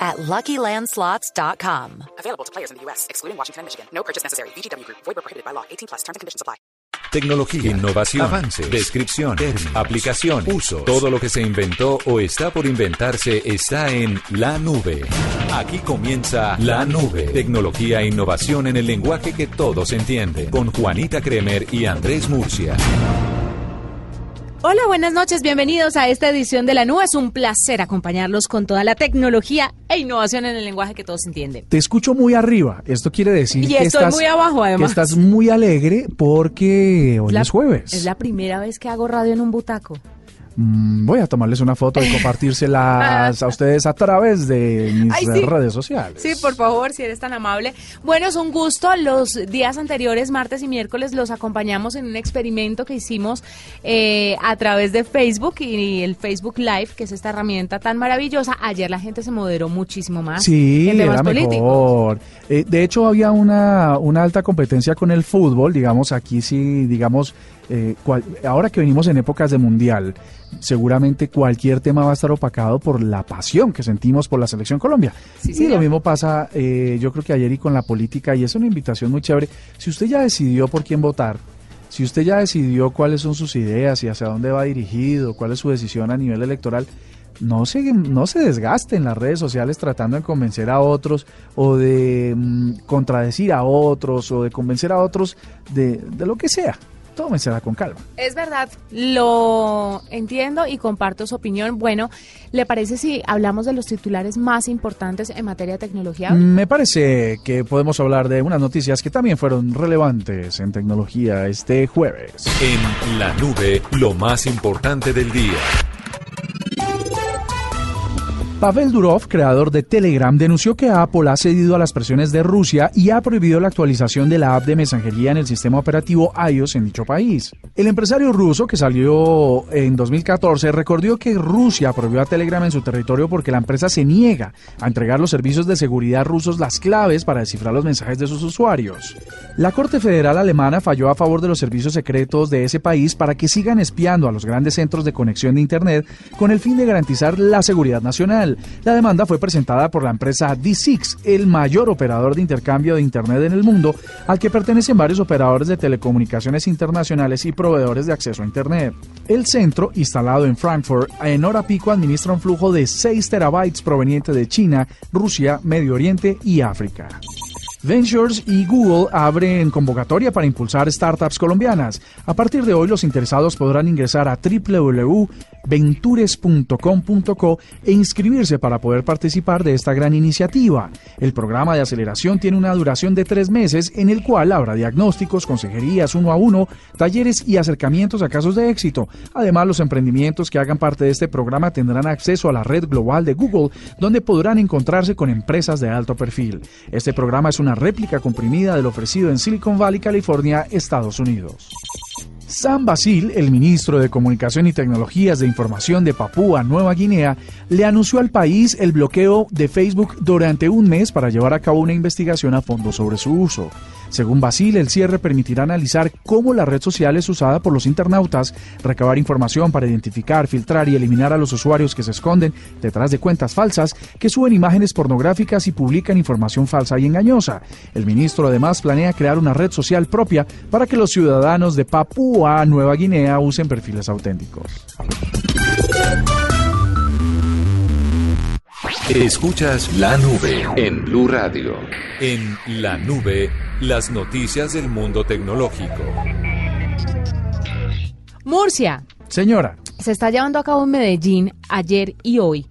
at LuckyLandSlots.com. Available to players in the U.S., excluding Washington and Michigan. No purchase necessary. VGW Group. Void where prohibited by law. 18 plus. Terms and conditions apply. Tecnología, innovación, avances, descripción, términos, aplicación, uso. Todo lo que se inventó o está por inventarse está en la nube. Aquí comienza La Nube. Tecnología e innovación en el lenguaje que todos entienden. Con Juanita Kremer y Andrés Murcia. Hola, buenas noches, bienvenidos a esta edición de La Nube. Es un placer acompañarlos con toda la tecnología e innovación en el lenguaje que todos entienden. Te escucho muy arriba. Esto quiere decir Y que, estoy estás, muy abajo, que además. estás muy alegre porque hoy La- es jueves. Es la primera vez que hago radio en un butaco. Mm, voy a tomarles una foto y compartírselas a ustedes a través de mis Ay, sí. redes sociales. Sí, por favor, si eres tan amable. Bueno, es un gusto. Los días anteriores, martes y miércoles, los acompañamos en un experimento que hicimos eh, a través de Facebook y el Facebook Live, que es esta herramienta tan maravillosa. Ayer la gente se moderó muchísimo más. Sí, en temas era políticos. mejor. Eh, de hecho, había una, una alta competencia con el fútbol, digamos, aquí sí, digamos, eh, cual- ahora que venimos en épocas de mundial, seguramente cualquier tema va a estar opacado por la pasión que sentimos por la selección Colombia. Sí, y señor. lo mismo pasa, eh, yo creo que ayer y con la política, y es una invitación muy chévere. Si usted ya decidió por quién votar, si usted ya decidió cuáles son sus ideas y hacia dónde va dirigido, cuál es su decisión a nivel electoral, no se, no se desgaste en las redes sociales tratando de convencer a otros o de mm, contradecir a otros o de convencer a otros de, de lo que sea. Tómensela con calma. Es verdad, lo entiendo y comparto su opinión. Bueno, ¿le parece si hablamos de los titulares más importantes en materia de tecnología? Me parece que podemos hablar de unas noticias que también fueron relevantes en tecnología este jueves. En la nube, lo más importante del día. Pavel Durov, creador de Telegram, denunció que Apple ha cedido a las presiones de Rusia y ha prohibido la actualización de la app de mensajería en el sistema operativo iOS en dicho país. El empresario ruso, que salió en 2014, recordó que Rusia prohibió a Telegram en su territorio porque la empresa se niega a entregar los servicios de seguridad rusos las claves para descifrar los mensajes de sus usuarios. La Corte Federal Alemana falló a favor de los servicios secretos de ese país para que sigan espiando a los grandes centros de conexión de Internet con el fin de garantizar la seguridad nacional. La demanda fue presentada por la empresa D6, el mayor operador de intercambio de Internet en el mundo, al que pertenecen varios operadores de telecomunicaciones internacionales y proveedores de acceso a Internet. El centro, instalado en Frankfurt, en hora pico administra un flujo de 6 terabytes proveniente de China, Rusia, Medio Oriente y África. Ventures y Google abren convocatoria para impulsar startups colombianas. A partir de hoy, los interesados podrán ingresar a www.ventures.com.co e inscribirse para poder participar de esta gran iniciativa. El programa de aceleración tiene una duración de tres meses en el cual habrá diagnósticos, consejerías uno a uno, talleres y acercamientos a casos de éxito. Además, los emprendimientos que hagan parte de este programa tendrán acceso a la red global de Google, donde podrán encontrarse con empresas de alto perfil. Este programa es una réplica comprimida del ofrecido en Silicon Valley, California, Estados Unidos. Sam Basil, el ministro de Comunicación y Tecnologías de Información de Papúa Nueva Guinea, le anunció al país el bloqueo de Facebook durante un mes para llevar a cabo una investigación a fondo sobre su uso. Según Basil, el cierre permitirá analizar cómo la red social es usada por los internautas, recabar información para identificar, filtrar y eliminar a los usuarios que se esconden detrás de cuentas falsas, que suben imágenes pornográficas y publican información falsa y engañosa. El ministro además planea crear una red social propia para que los ciudadanos de Papúa Nueva Guinea usen perfiles auténticos. Escuchas la nube en Blue Radio. En la nube, las noticias del mundo tecnológico. Murcia, Señora, se está llevando a cabo en Medellín ayer y hoy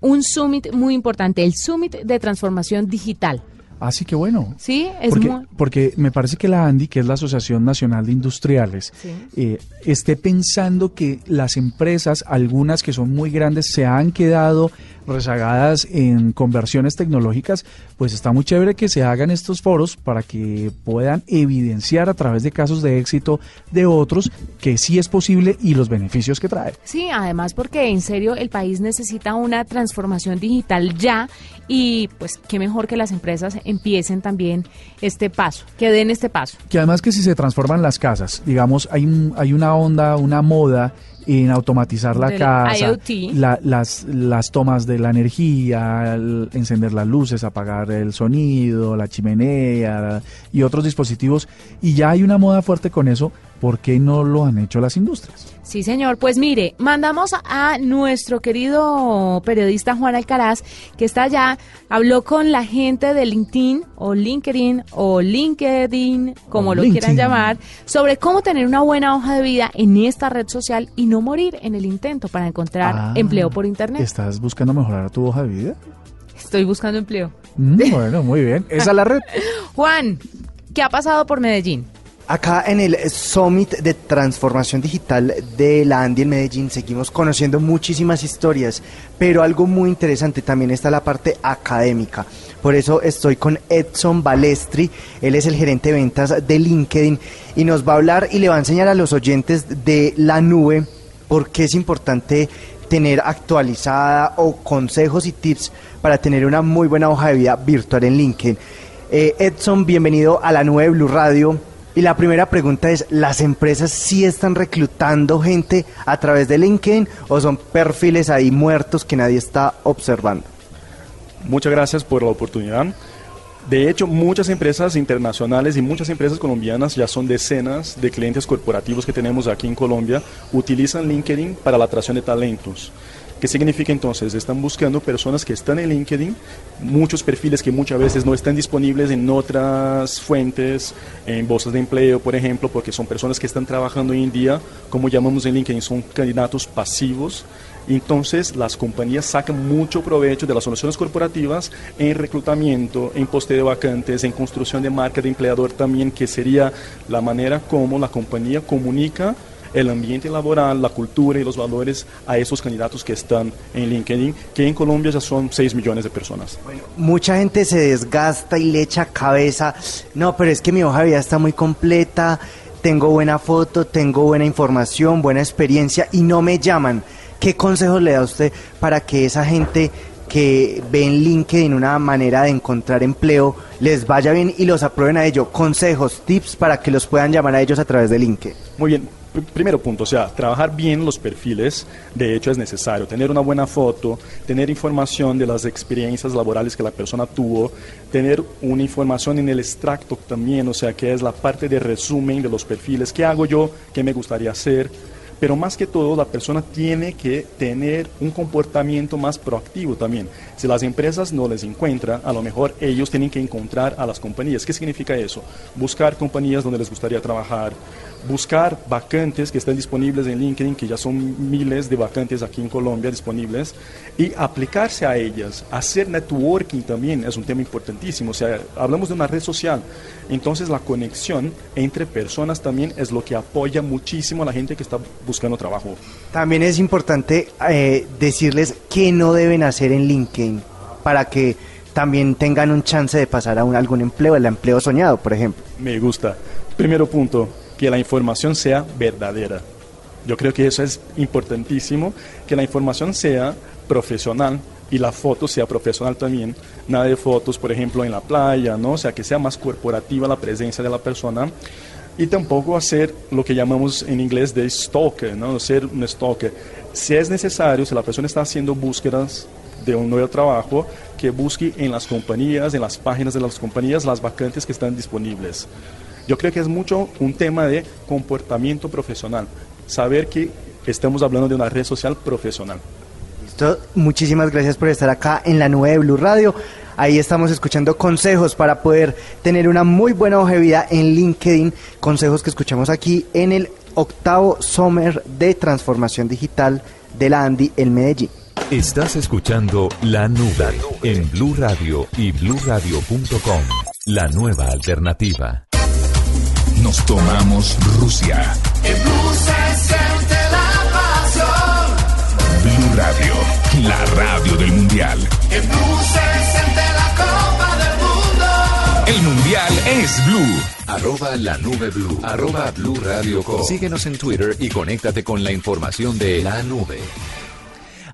un summit muy importante, el Summit de Transformación Digital. Así que bueno. Sí, es porque, muy... porque me parece que la ANDI, que es la Asociación Nacional de Industriales, Sí. eh, esté pensando que las empresas, algunas que son muy grandes, se han quedado rezagadas en conversiones tecnológicas, pues está muy chévere que se hagan estos foros para que puedan evidenciar a través de casos de éxito de otros que sí es posible y los beneficios que trae. Sí, además porque en serio el país necesita una transformación digital ya y pues qué mejor que las empresas empiecen también este paso, que den este paso. Que además que si se transforman las casas, digamos, hay, hay una onda, una moda en automatizar la Del casa, la- las, las tomas de la energía, el encender las luces, apagar el sonido, la chimenea y otros dispositivos. Y ya hay una moda fuerte con eso. ¿Por qué no lo han hecho las industrias? Sí, señor. Pues mire, mandamos a nuestro querido periodista Juan Alcaraz, que está allá, habló con la gente de LinkedIn o LinkedIn o LinkedIn, como O lo LinkedIn. quieran llamar, sobre cómo tener una buena hoja de vida en esta red social y no morir en el intento para encontrar Ah, empleo por Internet. ¿Estás buscando mejorar tu hoja de vida? Estoy buscando empleo. Mm, bueno, muy bien. Esa es la red. Juan, ¿qué ha pasado por Medellín? Acá en el Summit de Transformación Digital de la Andy en Medellín seguimos conociendo muchísimas historias, pero algo muy interesante también está la parte académica. Por eso estoy con Edson Balestri, él es el gerente de ventas de LinkedIn y nos va a hablar y le va a enseñar a los oyentes de la nube por qué es importante tener actualizada o consejos y tips para tener una muy buena hoja de vida virtual en LinkedIn. Eh, Edson, bienvenido a la nube Blue Radio. Y la primera pregunta es, ¿las empresas sí están reclutando gente a través de LinkedIn o son perfiles ahí muertos que nadie está observando? Muchas gracias por la oportunidad. De hecho, muchas empresas internacionales y muchas empresas colombianas, ya son decenas de clientes corporativos que tenemos aquí en Colombia, utilizan LinkedIn para la atracción de talentos. ¿Qué significa entonces? Están buscando personas que están en LinkedIn, muchos perfiles que muchas veces no están disponibles en otras fuentes, en bolsas de empleo, por ejemplo, porque son personas que están trabajando hoy en día, como llamamos en LinkedIn, son candidatos pasivos. Entonces, las compañías sacan mucho provecho de las soluciones corporativas en reclutamiento, en posteo de vacantes, en construcción de marca de empleador también, que sería la manera como la compañía comunica el ambiente laboral, la cultura y los valores a esos candidatos que están en LinkedIn, que en Colombia ya son 6 millones de personas. Mucha gente se desgasta y le echa cabeza, no, pero es que mi hoja de vida está muy completa, tengo buena foto, tengo buena información, buena experiencia y no me llaman. ¿Qué consejos le da usted para que esa gente que ve en LinkedIn una manera de encontrar empleo les vaya bien y los aprueben a ello? Consejos, tips para que los puedan llamar a ellos a través de LinkedIn. Muy bien, primero punto, o sea, trabajar bien los perfiles, de hecho es necesario, tener una buena foto, tener información de las experiencias laborales que la persona tuvo, tener una información en el extracto también, o sea, que es la parte de resumen de los perfiles, qué hago yo, qué me gustaría hacer, pero más que todo la persona tiene que tener un comportamiento más proactivo también. Si las empresas no les encuentran, a lo mejor ellos tienen que encontrar a las compañías. ¿Qué significa eso? Buscar compañías donde les gustaría trabajar, buscar vacantes que estén disponibles en LinkedIn, que ya son miles de vacantes aquí en Colombia disponibles, y aplicarse a ellas. Hacer networking también es un tema importantísimo. O sea, hablamos de una red social. Entonces la conexión entre personas también es lo que apoya muchísimo a la gente que está buscando trabajo. También es importante eh, decirles qué no deben hacer en LinkedIn para que también tengan un chance de pasar a un, algún empleo, el empleo soñado, por ejemplo. Me gusta. Primero punto, que la información sea verdadera. Yo creo que eso es importantísimo, que la información sea profesional y la foto sea profesional también. Nada de fotos, por ejemplo, en la playa, ¿no? O sea, que sea más corporativa la presencia de la persona. Y tampoco hacer lo que llamamos en inglés de stalker, ¿no? Ser un stalker. Si es necesario, si la persona está haciendo búsquedas de un nuevo trabajo, que busque en las compañías, en las páginas de las compañías, las vacantes que están disponibles. Yo creo que es mucho un tema de comportamiento profesional. Saber que estamos hablando de una red social profesional. Listo, muchísimas gracias por estar acá en la nube de Blue Radio. Ahí estamos escuchando consejos para poder tener una muy buena hoja de vida en LinkedIn. Consejos que escuchamos aquí en el octavo Summer de Transformación Digital de la Andy en Medellín. Estás escuchando La Nube en Blue Radio y bluradio.com. La nueva alternativa. Nos tomamos Rusia. En Blue se siente la pasión. Blue Radio, la radio del Mundial. En Blue se siente la Copa del Mundo. El Mundial es Blue. Arroba la nube blue. Arroba blue radio com. Síguenos en Twitter y conéctate con la información de la nube.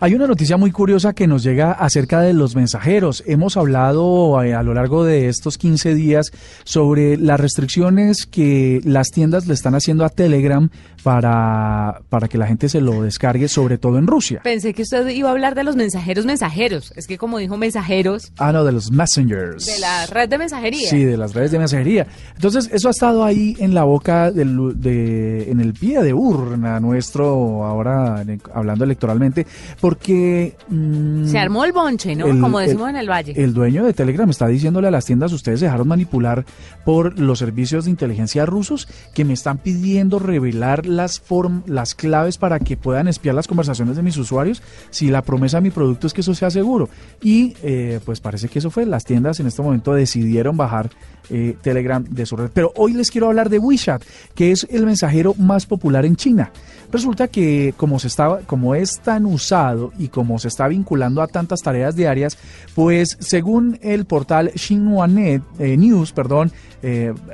Hay una noticia muy curiosa que nos llega acerca de los mensajeros. Hemos hablado eh, a, lo largo de estos 15 días sobre las restricciones que las tiendas le están haciendo a Telegram para, para que la gente se lo descargue, sobre todo en Rusia. Pensé que usted iba a hablar de los mensajeros mensajeros. Es que como dijo mensajeros. Ah, no, de los messengers. De la red de mensajería. Sí, de las redes de mensajería. Entonces, eso ha estado ahí en la boca, del, de, en el pie de urna nuestro, ahora hablando electoralmente, porque... Mm, Se armó el bonche, ¿no? Como decimos en el Valle. El dueño de Telegram está diciéndole a las tiendas, ustedes se dejaron manipular por los servicios de inteligencia rusos que me están pidiendo revelar las, form las claves para que puedan espiar las conversaciones de mis usuarios si la promesa de mi producto es que eso sea seguro. Y eh, pues parece que eso fue. Las tiendas en este momento decidieron bajar eh, Telegram de su red. Pero hoy les quiero hablar de WeChat, que es el mensajero más popular en China. Resulta que como se estaba, como es tan usado y como se está vinculando a tantas tareas diarias, pues según el portal Xinhua Net, eh, News, perdón,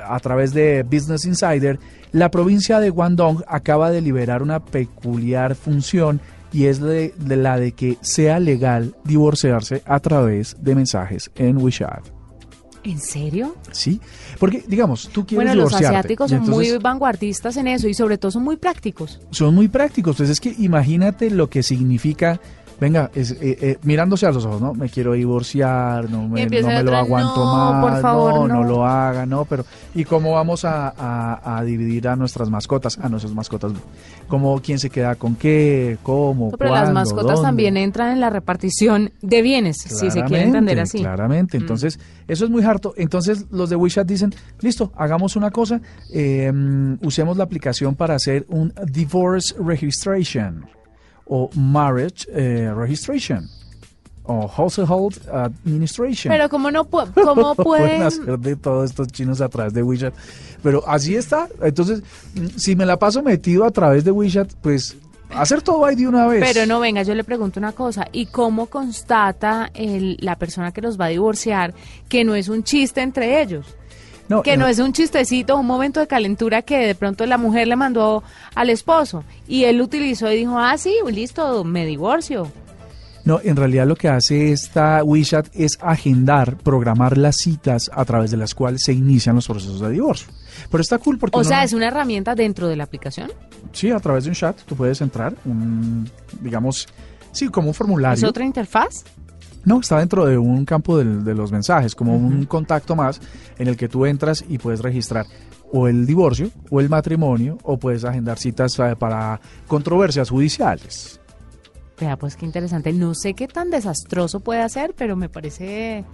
a través de Business Insider, la provincia de Guangdong acaba de liberar una peculiar función y es de, la de que sea legal divorciarse a través de mensajes en WeChat. ¿En serio? Sí, porque digamos, tú quieres Bueno, los asiáticos son muy vanguardistas en eso y sobre todo son muy prácticos. Son muy prácticos, pues es que imagínate lo que significa venga, es, eh, eh, mirándose a los ojos, ¿no? Me quiero divorciar, no me, no me lo aguanto más, por favor, no, no, lo haga, no, pero ¿y cómo vamos a, dividir a nuestras mascotas, a nuestras mascotas? ¿Cómo, quién se queda con qué, cómo, Pero las mascotas también entran en la repartición de bienes, si se quiere entender así. Claramente, mm. entonces, eso es muy harto. Entonces, los de WeChat dicen, listo, hagamos una cosa, eh, usemos la aplicación para hacer un divorce registration o Marriage eh, Registration o Household Administration. Pero como no cómo pueden hacer de todos estos chinos a través de WeChat. Pero así está. Entonces, si me la paso metido a través de WeChat, pues hacer todo ahí de una vez. Pero no, venga, yo le pregunto una cosa. ¿Y cómo constata el, la persona que los va a divorciar que no es un chiste entre ellos? Que no, es un chistecito, un momento de calentura que de pronto la mujer le mandó al esposo y él lo utilizó y dijo, ah, sí, listo, me divorcio. No, en realidad lo que hace esta WeChat es agendar, programar las citas a través de las cuales se inician los procesos de divorcio. Pero está cool porque... O sea, ¿es una herramienta dentro de la aplicación? Sí, a través de un chat tú puedes entrar, un, digamos, sí, como un formulario. ¿Es otra interfaz? No, está dentro de un campo de, los mensajes, como un contacto más en el que tú entras y puedes registrar o el divorcio o el matrimonio o puedes agendar citas eh, para controversias judiciales. Vea, pues qué interesante. No sé qué tan desastroso puede ser, pero me parece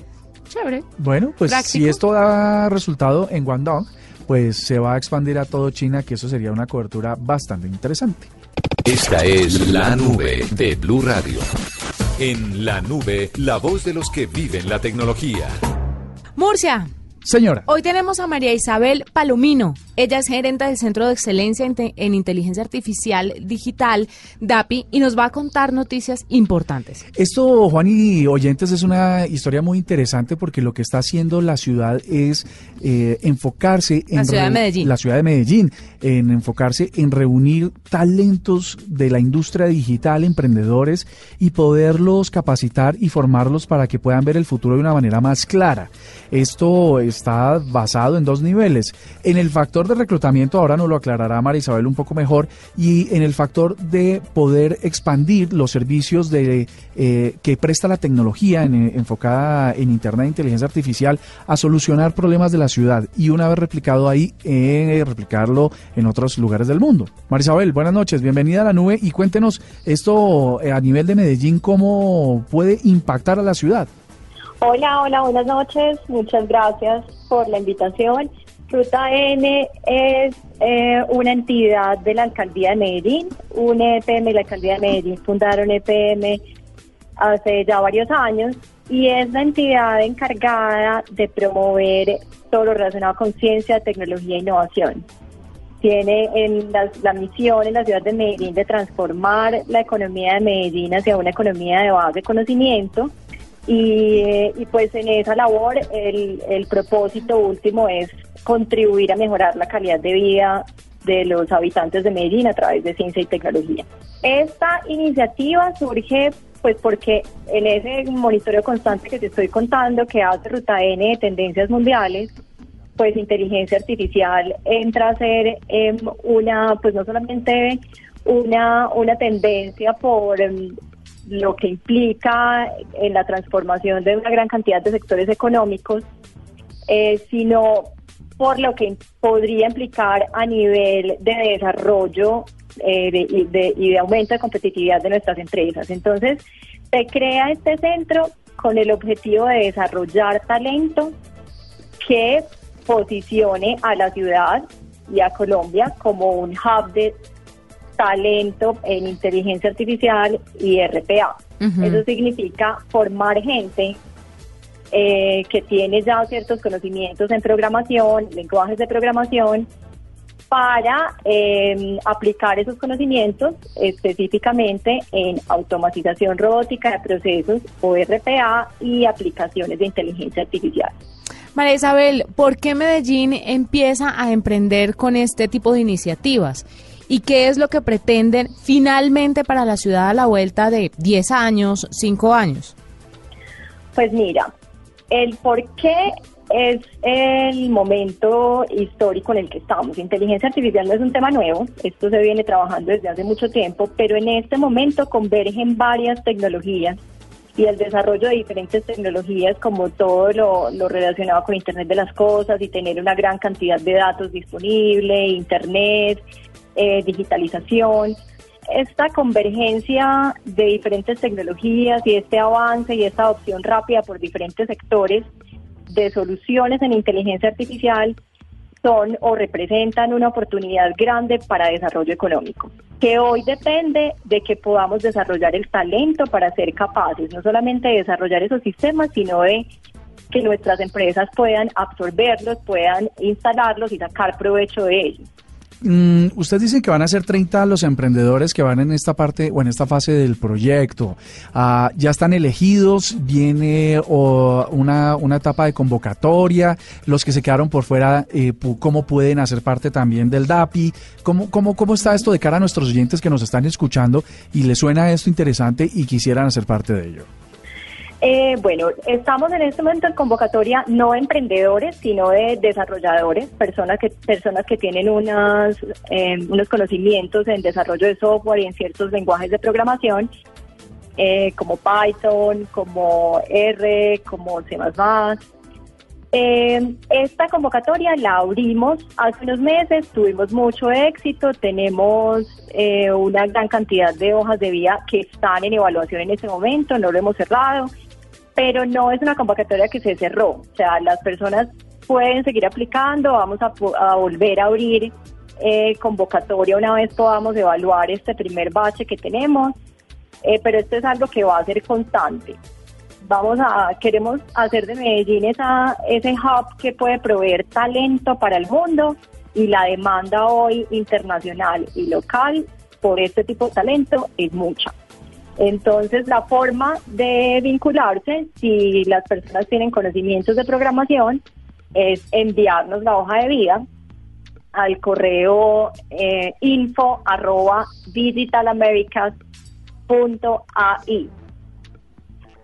chévere. Bueno, pues si esto da resultado en Guangdong, pues se va a expandir a todo China, que eso sería una cobertura bastante interesante. Esta es la nube de Blue Radio. En la nube, la voz de los que viven la tecnología. Murcia. Señora. Hoy tenemos a María Isabel Palomino. Ella es gerente del Centro de Excelencia en, Inteligencia Artificial Digital, DAPI, y nos va a contar noticias importantes. Esto, Juan y oyentes, es una historia muy interesante porque lo que está haciendo la ciudad es eh, enfocarse en... La ciudad de Medellín. La ciudad de Medellín, en enfocarse en reunir talentos de la industria digital, emprendedores, y poderlos capacitar y formarlos para que puedan ver el futuro de una manera más clara. Esto está basado en dos niveles. En el factor de reclutamiento, ahora nos lo aclarará Marisabel un poco mejor, y en el factor de poder expandir los servicios de, eh, que presta la tecnología enfocada en Internet e inteligencia artificial a solucionar problemas de la ciudad y una vez replicado ahí, eh, replicarlo en otros lugares del mundo. Marisabel, buenas noches, bienvenida a la nube y cuéntenos esto eh, a nivel de Medellín, cómo puede impactar a la ciudad. Hola, hola, buenas noches. Muchas gracias por la invitación. Ruta N es eh, una entidad de la alcaldía de Medellín, un EPM y la alcaldía de Medellín fundaron EPM hace ya varios años y es la entidad encargada de promover todo lo relacionado con ciencia, tecnología e innovación. Tiene en la, misión en la ciudad de Medellín de transformar la economía de Medellín hacia una economía de base de conocimiento y, pues en esa labor el propósito último es contribuir a mejorar la calidad de vida de los habitantes de Medellín a través de ciencia y tecnología. Esta iniciativa surge pues porque en ese monitoreo constante que te estoy contando que hace Ruta N de tendencias mundiales, pues inteligencia artificial entra a ser em, una, pues no solamente una, una tendencia por em, lo que implica en la transformación de una gran cantidad de sectores económicos, eh, sino por lo que podría implicar a nivel de desarrollo eh, de- y, de, y de aumento de competitividad de nuestras empresas. Entonces, se crea este centro con el objetivo de desarrollar talento que posicione a la ciudad y a Colombia como un hub de talento en inteligencia artificial y RPA. Eso significa formar gente eh, que tiene ya ciertos conocimientos en programación, lenguajes de programación, para eh, aplicar esos conocimientos específicamente en automatización robótica de procesos o RPA y aplicaciones de inteligencia artificial. María Isabel, ¿por qué Medellín empieza a emprender con este tipo de iniciativas? ¿Y qué es lo que pretenden finalmente para la ciudad a la vuelta de 10 años, 5 años? Pues mira, el por qué es el momento histórico en el que estamos. Inteligencia artificial no es un tema nuevo, esto se viene trabajando desde hace mucho tiempo, pero en este momento convergen varias tecnologías y el desarrollo de diferentes tecnologías como todo lo, lo relacionado con Internet de las Cosas y tener una gran cantidad de datos disponible, Internet, eh, digitalización. Esta convergencia de diferentes tecnologías y este avance y esta adopción rápida por diferentes sectores de soluciones en inteligencia artificial son o representan una oportunidad grande para desarrollo económico, que hoy depende de que podamos desarrollar el talento para ser capaces no solamente de desarrollar esos sistemas, sino de que nuestras empresas puedan absorberlos, puedan instalarlos y sacar provecho de ellos. Mm, usted dice que van a ser 30 los emprendedores que van en esta parte o en esta fase del proyecto. Ah, ¿Ya están elegidos? ¿Viene una, una etapa de convocatoria? ¿Los que se quedaron por fuera, eh, cómo pueden hacer parte también del DAPI? ¿Cómo, cómo, ¿Cómo está esto de cara a nuestros oyentes que nos están escuchando y les suena esto interesante y quisieran hacer parte de ello? Eh, bueno, estamos en este momento en convocatoria no de emprendedores, sino de desarrolladores, personas que personas que tienen unas, eh, unos conocimientos en desarrollo de software y en ciertos lenguajes de programación, eh, como Python, como R, como C++. Eh, esta convocatoria la abrimos hace unos meses, tuvimos mucho éxito, tenemos eh, una gran cantidad de hojas de vida que están en evaluación en este momento, no lo hemos cerrado, pero no es una convocatoria que se cerró, o sea, las personas pueden seguir aplicando, vamos a, a volver a abrir eh, convocatoria una vez podamos evaluar este primer bache que tenemos, eh, pero esto es algo que va a ser constante vamos a queremos hacer de Medellín esa ese hub que puede proveer talento para el mundo y la demanda hoy internacional y local por este tipo de talento es mucha. Entonces, la forma de vincularse, si las personas tienen conocimientos de programación, es enviarnos la hoja de vida al correo eh, info arroba digitalamericas.ai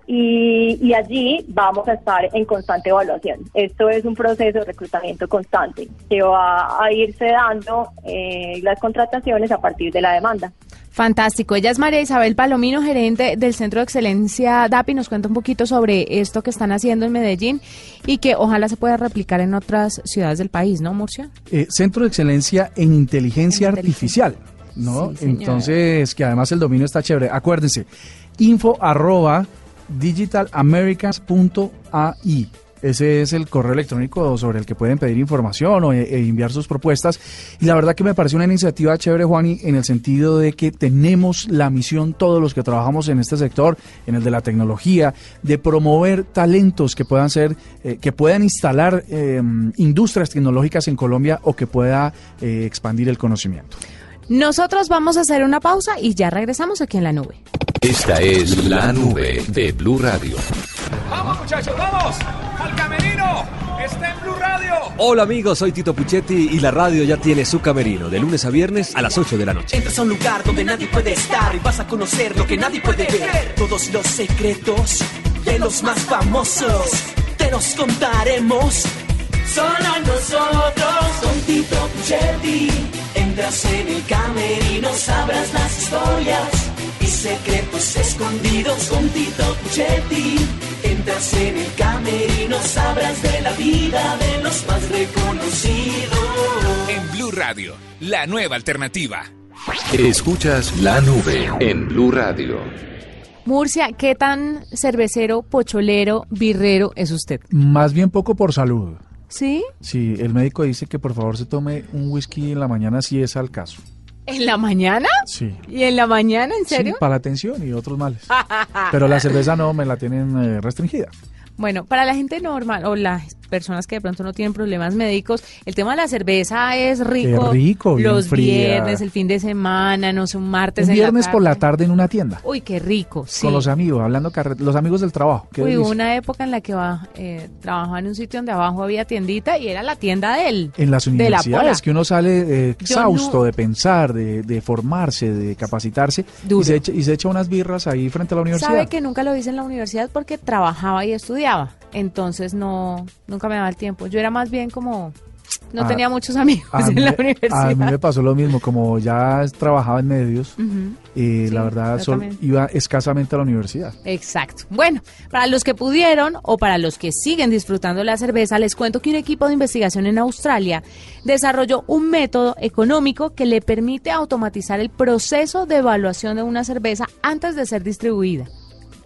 y, y allí vamos a estar en constante evaluación. Esto es un proceso de reclutamiento constante que va a irse dando eh, las contrataciones a partir de la demanda. Fantástico. Ella es María Isabel Palomino, gerente del Centro de Excelencia DAPI. Nos cuenta un poquito sobre esto que están haciendo en Medellín y que ojalá se pueda replicar en otras ciudades del país, ¿no, Murcia? Eh, Centro de Excelencia en Inteligencia En inteligencia. Artificial. ¿no? Sí. Entonces, que además el dominio está chévere. Acuérdense, info arroba digitalamericas.ai. Ese es el correo electrónico sobre el que pueden pedir información o, e enviar sus propuestas. Y la verdad que me parece una iniciativa chévere, Juani, en el sentido de que tenemos la misión, todos los que trabajamos en este sector, en el de la tecnología, de promover talentos que puedan ser, eh, que puedan instalar eh, industrias tecnológicas en Colombia o que pueda eh, expandir el conocimiento. Nosotros vamos a hacer una pausa y ya regresamos aquí en la nube. Esta es la nube de Blue Radio. Vamos muchachos, vamos. Al camerino. Está en Blue Radio. Hola amigos, soy Tito Puchetti y la radio ya tiene su camerino de lunes a viernes a las 8 de la noche. Entras a un lugar donde nadie puede estar y vas a conocer lo que nadie puede ver. Todos los secretos de los más famosos te los contaremos. Solo nosotros con Tito Puchetti. Entras en el camerino, sabrás las historias y secretos escondidos con Tito Puchetti. Entras en el camerino, sabrás de la vida de los más reconocidos. En Blue Radio, la nueva alternativa. Escuchas la nube en Blue Radio. Murcia, ¿qué tan cervecero, pocholero, birrero es usted? Más bien poco por salud. ¿Sí? Sí, el médico dice que por favor se tome un whisky en la mañana si es al caso. ¿En la mañana? Sí. ¿Y en la mañana, en serio? Sí, para la tensión y otros males. Pero la cerveza no me la tienen eh, restringida. Bueno, para la gente normal o las personas que de pronto no tienen problemas médicos, el tema de la cerveza es rico. Qué rico, bien Los fría. viernes, el fin de semana, no sé, un martes. Un en viernes por la tarde. en una tienda. Uy, qué rico, sí. Con los amigos, hablando los amigos del trabajo. Qué Uy, hubo delicia. una época en la que va, eh, trabajaba en un sitio donde abajo había tiendita y era la tienda de él. En las de la universidades, pola. que uno sale eh, exhausto no- de pensar, de, de formarse, de capacitarse, y se, echa, y se echa unas birras ahí frente a la universidad. Sabe que nunca lo hice en la universidad porque trabajaba y estudiaba. Entonces no, nunca me daba el tiempo. Yo era más bien como, no Ah, tenía muchos amigos en mí, la universidad. a mí me pasó lo mismo, como ya trabajaba en medios, eh, la verdad yo sol- también. iba escasamente a la universidad. Exacto. Bueno, para los que pudieron o para los que siguen disfrutando la cerveza, les cuento que un equipo de investigación en Australia desarrolló un método económico que le permite automatizar el proceso de evaluación de una cerveza antes de ser distribuida.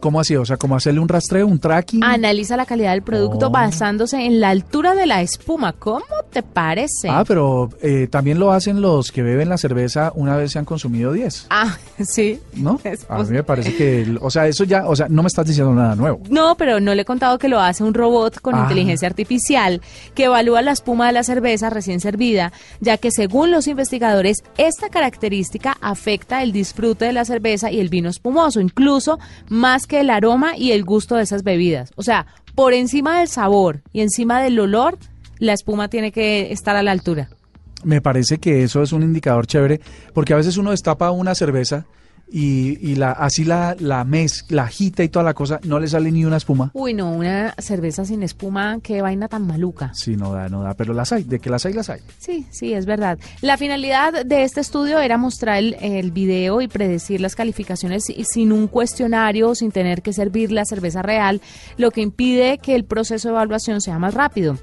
¿Cómo así? O sea, como hacerle un rastreo, un tracking. Analiza la calidad del producto Oh. basándose en la altura de la espuma. ¿Cómo te parece? Ah, pero eh, también lo hacen los que beben la cerveza una vez se han consumido 10, Ah, sí. ¿no? Es A mí me parece que, o sea, eso ya, o sea, no me estás diciendo nada nuevo. No, pero no le he contado que lo hace un robot con Ah. inteligencia artificial que evalúa la espuma de la cerveza recién servida, ya que según los investigadores, esta característica afecta el disfrute de la cerveza y el vino espumoso, incluso más que el aroma y el gusto de esas bebidas. O sea, por encima del sabor y encima del olor, la espuma tiene que estar a la altura. Me parece que eso es un indicador chévere, porque a veces uno destapa una cerveza y, y la, así la, la mez, la agita y toda la cosa, no le sale ni una espuma. Uy, no, una cerveza sin espuma, qué vaina tan maluca. Sí, no da, no da, pero las hay, de que las hay, las hay. Sí, sí, es verdad. La finalidad de este estudio era mostrar el, el video y predecir las calificaciones sin un cuestionario, sin tener que servir la cerveza real, lo que impide que el proceso de evaluación sea más rápido.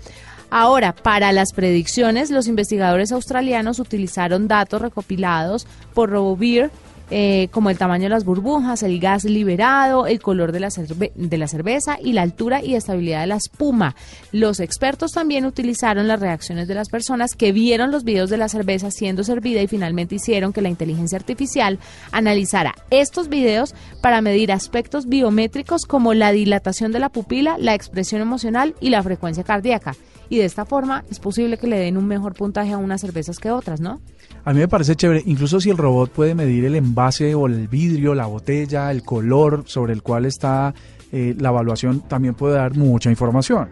Ahora, para las predicciones, los investigadores australianos utilizaron datos recopilados por RoboBeer, eh, como el tamaño de las burbujas, el gas liberado, el color de la, de la cerveza y la altura y estabilidad de la espuma. Los expertos también utilizaron las reacciones de las personas que vieron los videos de la cerveza siendo servida y finalmente hicieron que la inteligencia artificial analizara estos videos para medir aspectos biométricos como la dilatación de la pupila, la expresión emocional y la frecuencia cardíaca. Y de esta forma es posible que le den un mejor puntaje a unas cervezas que otras, ¿no? A mí me parece chévere, incluso si el robot puede medir el envase o el vidrio, la botella, el color sobre el cual está eh, la evaluación, también puede dar mucha información.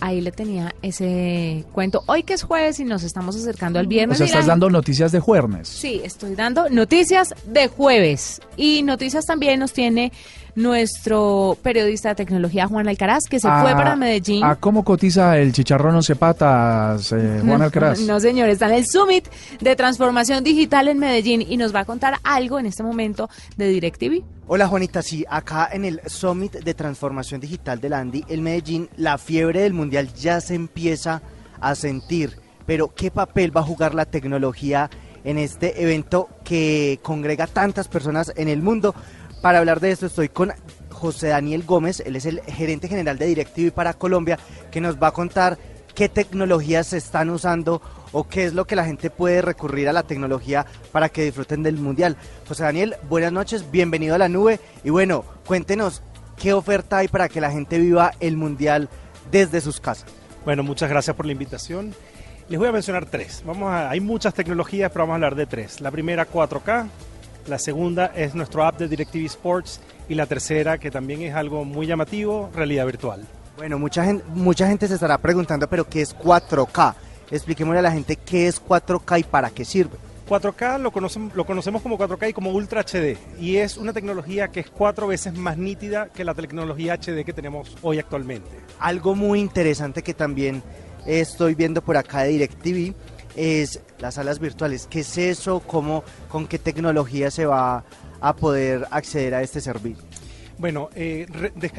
Ahí le tenía ese cuento. Hoy que es jueves y nos estamos acercando al O viernes. sea, estás dando noticias de jueves. Sí, estoy dando noticias de jueves. Y noticias también nos tiene nuestro periodista de tecnología Juan Alcaraz, que se fue para Medellín. ¿A cómo cotiza el chicharrón once patas, eh, Juan Alcaraz? No, señor, está en el Summit de Transformación Digital en Medellín y nos va a contar algo en este momento de DirecTV. Hola Juanita, sí, acá en el Summit de Transformación Digital del Andy, en Medellín, la fiebre del mundial ya se empieza a sentir. Pero ¿qué papel va a jugar la tecnología en este evento que congrega tantas personas en el mundo? Para hablar de esto estoy con José Daniel Gómez, él es el gerente general de DirecTV para Colombia, que nos va a contar qué tecnologías se están usando o qué es lo que la gente puede recurrir a la tecnología para que disfruten del Mundial. José Daniel, buenas noches, bienvenido a la nube y bueno, cuéntenos qué oferta hay para que la gente viva el Mundial desde sus casas. Bueno, muchas gracias por la invitación. Les voy a mencionar tres. Vamos a, hay muchas tecnologías, pero vamos a hablar de tres. La primera 4K, la segunda es nuestro app de DirecTV Sports y la tercera, que también es algo muy llamativo, realidad virtual. Bueno, mucha gente, mucha gente se estará preguntando, pero ¿qué es 4K? Expliquémosle a la gente qué es 4K y para qué sirve. 4K lo conocemos, lo conocemos como 4K y como Ultra HD y es una tecnología que es cuatro veces más nítida que la tecnología HD que tenemos hoy actualmente. Algo muy interesante que también estoy viendo por acá de DirecTV es las salas virtuales. ¿Qué es eso? ¿Cómo, ¿Con qué tecnología se va a poder acceder a este servicio? Bueno, eh,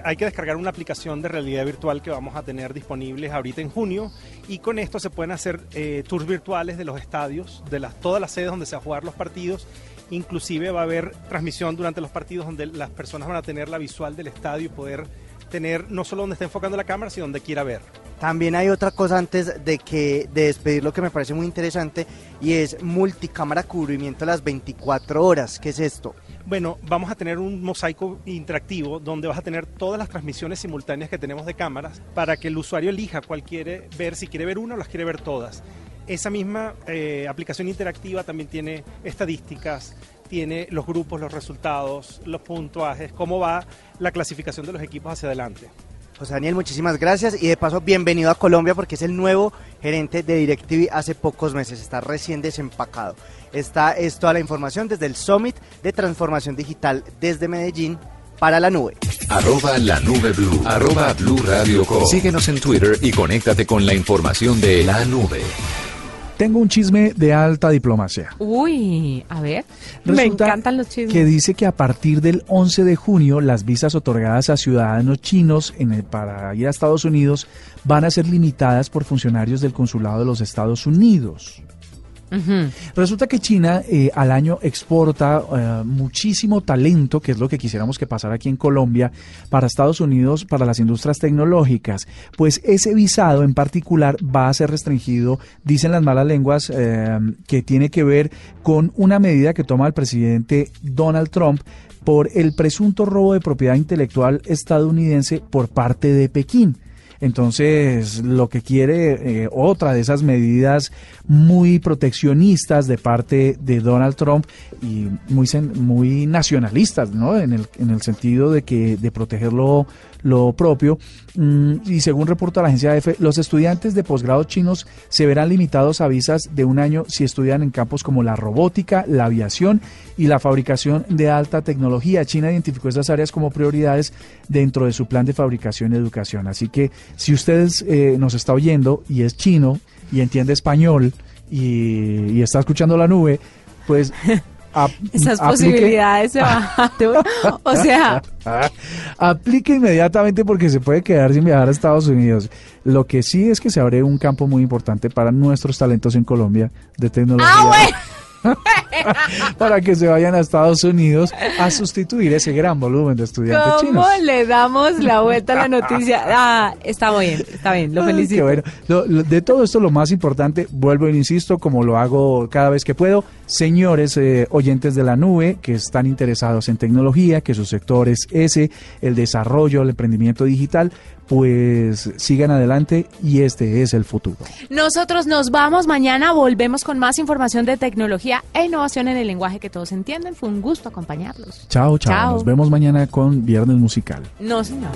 hay que descargar una aplicación de realidad virtual que vamos a tener disponibles ahorita en junio y con esto se pueden hacer eh, tours virtuales de los estadios, de las, todas las sedes donde se van a jugar los partidos. Inclusive va a haber transmisión durante los partidos donde las personas van a tener la visual del estadio y poder tener no solo donde está enfocando la cámara, sino donde quiera ver. También hay otra cosa antes de que de despedir lo que me parece muy interesante y es multicámara cubrimiento a las 24 horas. ¿Qué es esto? Bueno, vamos a tener un mosaico interactivo donde vas a tener todas las transmisiones simultáneas que tenemos de cámaras para que el usuario elija cuál quiere ver, si quiere ver una o las quiere ver todas. Esa misma eh, aplicación interactiva también tiene estadísticas, tiene los grupos, los resultados, los puntuajes, cómo va la clasificación de los equipos hacia adelante. José Daniel, muchísimas gracias y de paso bienvenido a Colombia porque es el nuevo gerente de DirecTV hace pocos meses, está recién desempacado. Esta es toda la información desde el Summit de Transformación Digital desde Medellín para la nube. Arroba la nube blue. Arroba blue radio Síguenos en Twitter y conéctate con la información de la nube. Tengo un chisme de alta diplomacia. Uy, a ver. me encantan los chismes. Que dice que a partir del 11 de junio las visas otorgadas a ciudadanos chinos en el, para ir a Estados Unidos van a ser limitadas por funcionarios del consulado de los Estados Unidos. Resulta que China eh, al año exporta eh, muchísimo talento, que es lo que quisiéramos que pasara aquí en Colombia, para Estados Unidos, para las industrias tecnológicas. Pues ese visado en particular va a ser restringido, dicen las malas lenguas, eh, que tiene que ver con una medida que toma el presidente Donald Trump por el presunto robo de propiedad intelectual estadounidense por parte de Pekín. Entonces, lo que quiere eh, otra de esas medidas muy proteccionistas de parte de Donald Trump y muy, muy nacionalistas, ¿no? En el, en el sentido de que de protegerlo lo propio. Mm, y según reporta la agencia EFE, los estudiantes de posgrado chinos se verán limitados a visas de un año si estudian en campos como la robótica, la aviación y la fabricación de alta tecnología. China identificó estas áreas como prioridades dentro de su plan de fabricación y educación. Así que si ustedes eh, nos está oyendo y es chino y entiende español y está escuchando la nube, pues esas posibilidades se bajan. o sea, aplique inmediatamente porque se puede quedar sin viajar a Estados Unidos. Lo que sí es que se abre un campo muy importante para nuestros talentos en Colombia de tecnología. Ah, para que se vayan a Estados Unidos a sustituir ese gran volumen de estudiantes ¿Cómo le damos la vuelta a la noticia? Ah, está bien, está bien, lo felicito. bueno. de todo esto, lo más importante, vuelvo e insisto, como lo hago cada vez que puedo, señores eh, oyentes de la nube que están interesados en tecnología, que su sector es ese, el desarrollo, el emprendimiento digital, pues sigan adelante y este es el futuro. Nosotros nos vamos mañana, volvemos con más información de tecnología e innovación en el lenguaje que todos entienden. Fue un gusto acompañarlos. Chao, chao. chao. Nos vemos mañana con Viernes Musical. No, señor.